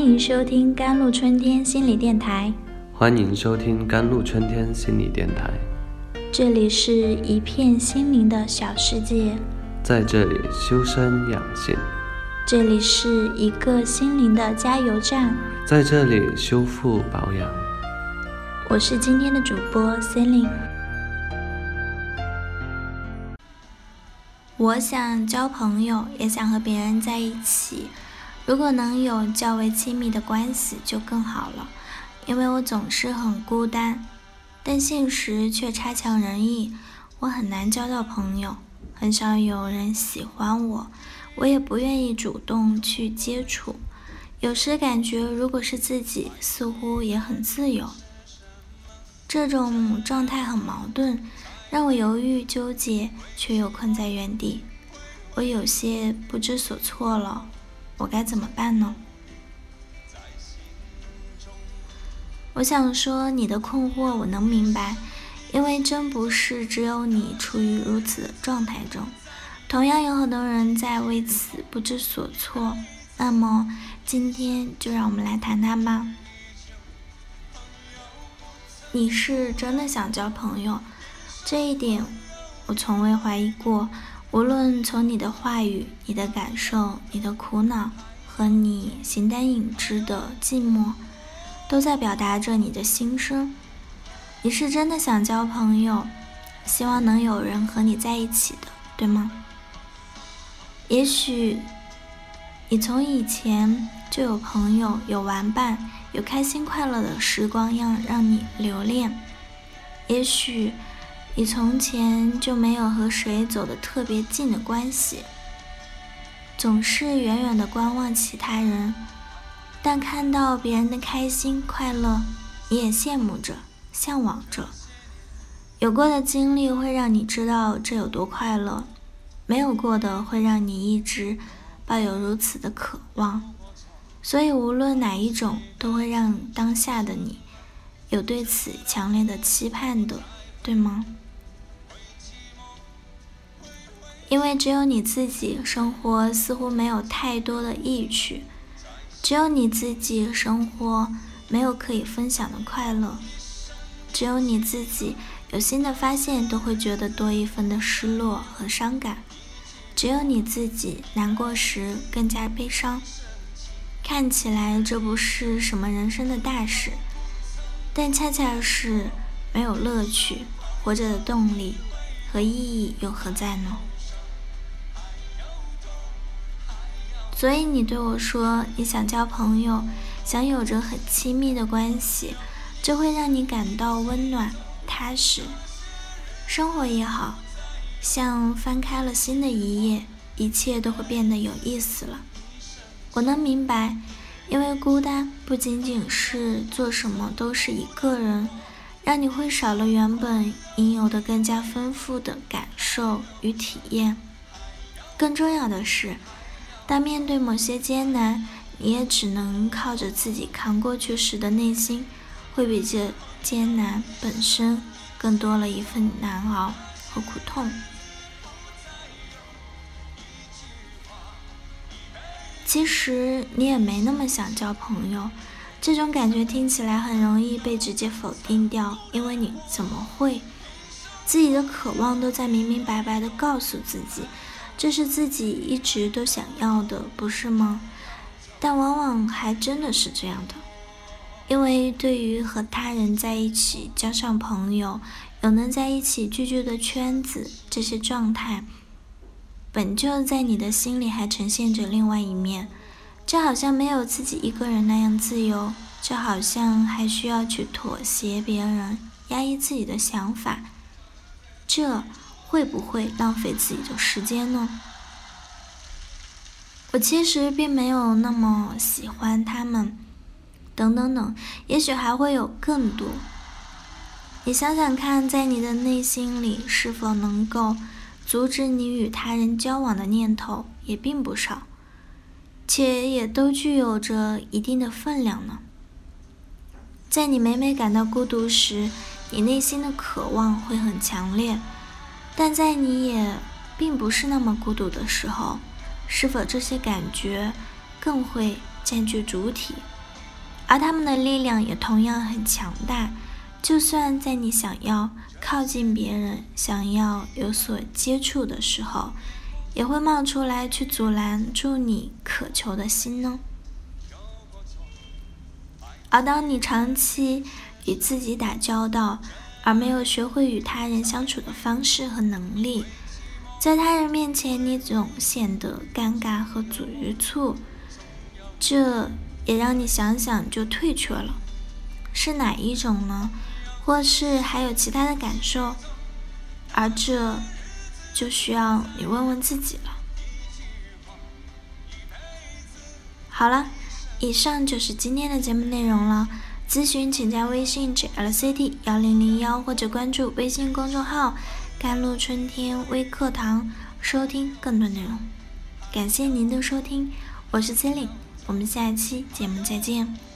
欢迎收听甘露春天心理电台。欢迎收听甘露春天心理电台。这里是一片心灵的小世界，在这里修身养性。这里是一个心灵的加油站，在这里修复保养。我是今天的主播 Celine。我想交朋友，也想和别人在一起。如果能有较为亲密的关系，就更好了。因为我总是很孤单，但现实却差强人意，我很难交到朋友，很少有人喜欢我，我也不愿意主动去接触。有时感觉，如果是自己，似乎也很自由。这种状态很矛盾，让我犹豫纠结，却又困在原地。我有些不知所措了。我该怎么办呢？我想说，你的困惑我能明白，因为真不是只有你处于如此的状态中，同样有很多人在为此不知所措。那么，今天就让我们来谈谈吧。你是真的想交朋友，这一点我从未怀疑过。无论从你的话语、你的感受、你的苦恼和你形单影只的寂寞，都在表达着你的心声。你是真的想交朋友，希望能有人和你在一起的，对吗？也许你从以前就有朋友、有玩伴、有开心快乐的时光，让让你留恋。也许。你从前就没有和谁走得特别近的关系，总是远远的观望其他人，但看到别人的开心快乐，你也羡慕着、向往着。有过的经历会让你知道这有多快乐，没有过的会让你一直抱有如此的渴望。所以无论哪一种，都会让当下的你有对此强烈的期盼的，对吗？因为只有你自己生活似乎没有太多的意趣，只有你自己生活没有可以分享的快乐，只有你自己有新的发现都会觉得多一分的失落和伤感，只有你自己难过时更加悲伤。看起来这不是什么人生的大事，但恰恰是没有乐趣，活着的动力和意义又何在呢？所以你对我说，你想交朋友，想有着很亲密的关系，这会让你感到温暖、踏实。生活也好像翻开了新的一页，一切都会变得有意思了。我能明白，因为孤单不仅仅是做什么都是一个人，让你会少了原本应有的更加丰富的感受与体验。更重要的是。当面对某些艰难，你也只能靠着自己扛过去时的内心，会比这艰难本身更多了一份难熬和苦痛。其实你也没那么想交朋友，这种感觉听起来很容易被直接否定掉，因为你怎么会？自己的渴望都在明明白白的告诉自己。这是自己一直都想要的，不是吗？但往往还真的是这样的，因为对于和他人在一起，交上朋友，有能在一起聚聚的圈子，这些状态，本就在你的心里还呈现着另外一面，就好像没有自己一个人那样自由，就好像还需要去妥协别人，压抑自己的想法，这。会不会浪费自己的时间呢？我其实并没有那么喜欢他们，等等等，也许还会有更多。你想想看，在你的内心里，是否能够阻止你与他人交往的念头也并不少，且也都具有着一定的分量呢？在你每每感到孤独时，你内心的渴望会很强烈。但在你也并不是那么孤独的时候，是否这些感觉更会占据主体，而他们的力量也同样很强大。就算在你想要靠近别人、想要有所接触的时候，也会冒出来去阻拦住你渴求的心呢。而当你长期与自己打交道，而没有学会与他人相处的方式和能力，在他人面前你总显得尴尬和局促，这也让你想想就退却了。是哪一种呢？或是还有其他的感受？而这就需要你问问自己了。好了。以上就是今天的节目内容了。咨询请加微信 jlct 幺零零幺或者关注微信公众号“甘露春天微课堂”收听更多内容。感谢您的收听，我是 c e l i n e 我们下一期节目再见。